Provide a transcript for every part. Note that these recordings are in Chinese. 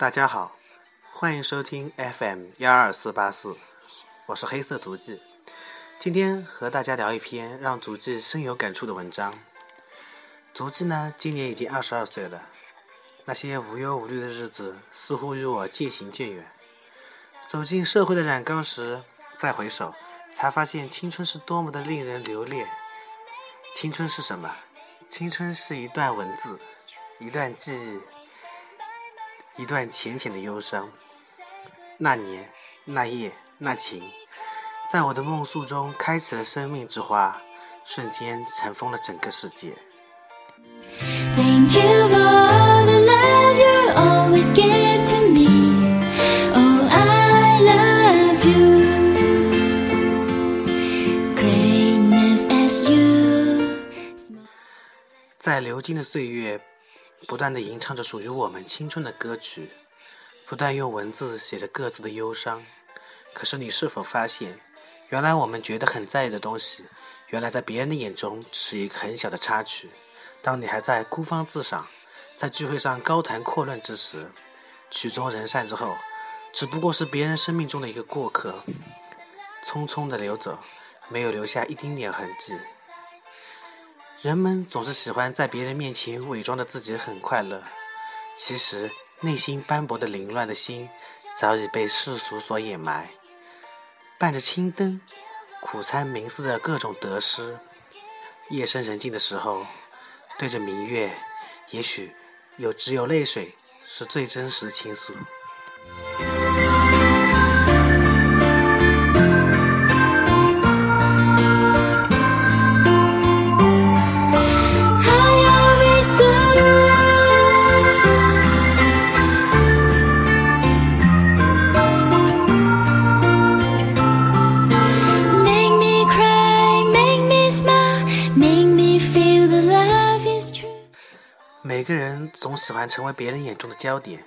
大家好，欢迎收听 FM 幺二四八四，我是黑色足迹。今天和大家聊一篇让足迹深有感触的文章。足迹呢，今年已经二十二岁了，那些无忧无虑的日子似乎与我渐行渐远。走进社会的染缸时，再回首，才发现青春是多么的令人留恋。青春是什么？青春是一段文字，一段记忆。一段浅浅的忧伤，那年那夜那情，在我的梦宿中开启了生命之花，瞬间尘封了整个世界。在流金的岁月。不断的吟唱着属于我们青春的歌曲，不断用文字写着各自的忧伤。可是你是否发现，原来我们觉得很在意的东西，原来在别人的眼中只是一个很小的插曲。当你还在孤芳自赏，在聚会上高谈阔论之时，曲终人散之后，只不过是别人生命中的一个过客，匆匆的流走，没有留下一丁点痕迹。人们总是喜欢在别人面前伪装的自己很快乐，其实内心斑驳的凌乱的心早已被世俗所掩埋。伴着青灯，苦餐冥思着各种得失。夜深人静的时候，对着明月，也许有只有泪水是最真实的倾诉。每个人总喜欢成为别人眼中的焦点，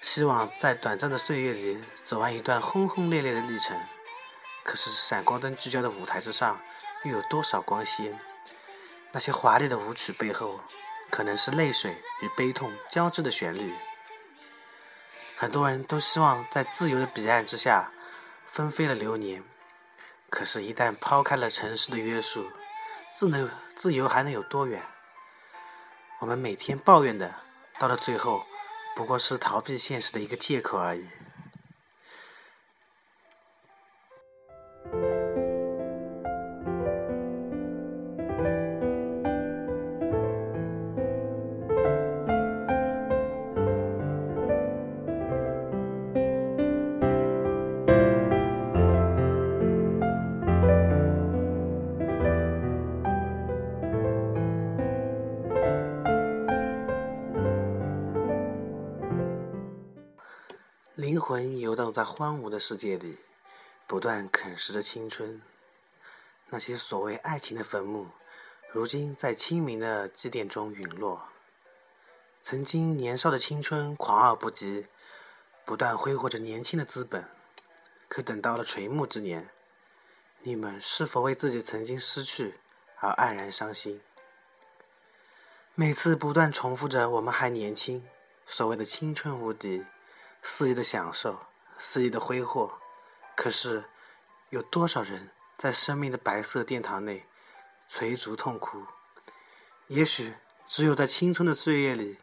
希望在短暂的岁月里走完一段轰轰烈烈的历程。可是闪光灯聚焦的舞台之上，又有多少光鲜？那些华丽的舞曲背后，可能是泪水与悲痛交织的旋律。很多人都希望在自由的彼岸之下纷飞了流年，可是，一旦抛开了城市的约束，自能自由还能有多远？我们每天抱怨的，到了最后，不过是逃避现实的一个借口而已。魂游荡在荒芜的世界里，不断啃食着青春。那些所谓爱情的坟墓，如今在清明的祭奠中陨落。曾经年少的青春狂傲不羁，不断挥霍着年轻的资本。可等到了垂暮之年，你们是否为自己曾经失去而黯然伤心？每次不断重复着“我们还年轻”，所谓的青春无敌。肆意的享受，肆意的挥霍，可是有多少人在生命的白色殿堂内垂足痛哭？也许只有在青春的岁月里，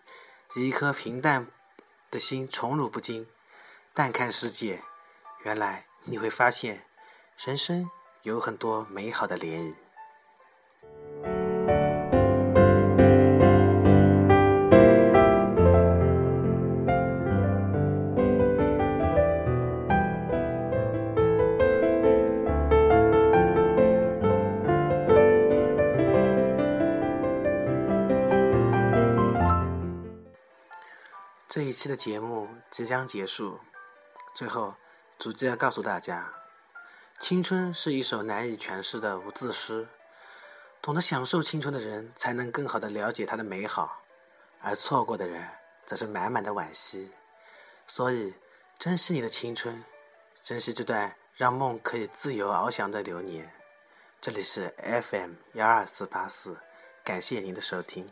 以一颗平淡的心宠辱不惊，淡看世界，原来你会发现，人生有很多美好的涟漪。这一期的节目即将结束，最后，主机要告诉大家，青春是一首难以诠释的无字诗。懂得享受青春的人，才能更好的了解它的美好，而错过的人，则是满满的惋惜。所以，珍惜你的青春，珍惜这段让梦可以自由翱翔的流年。这里是 FM 幺二四八四，感谢您的收听。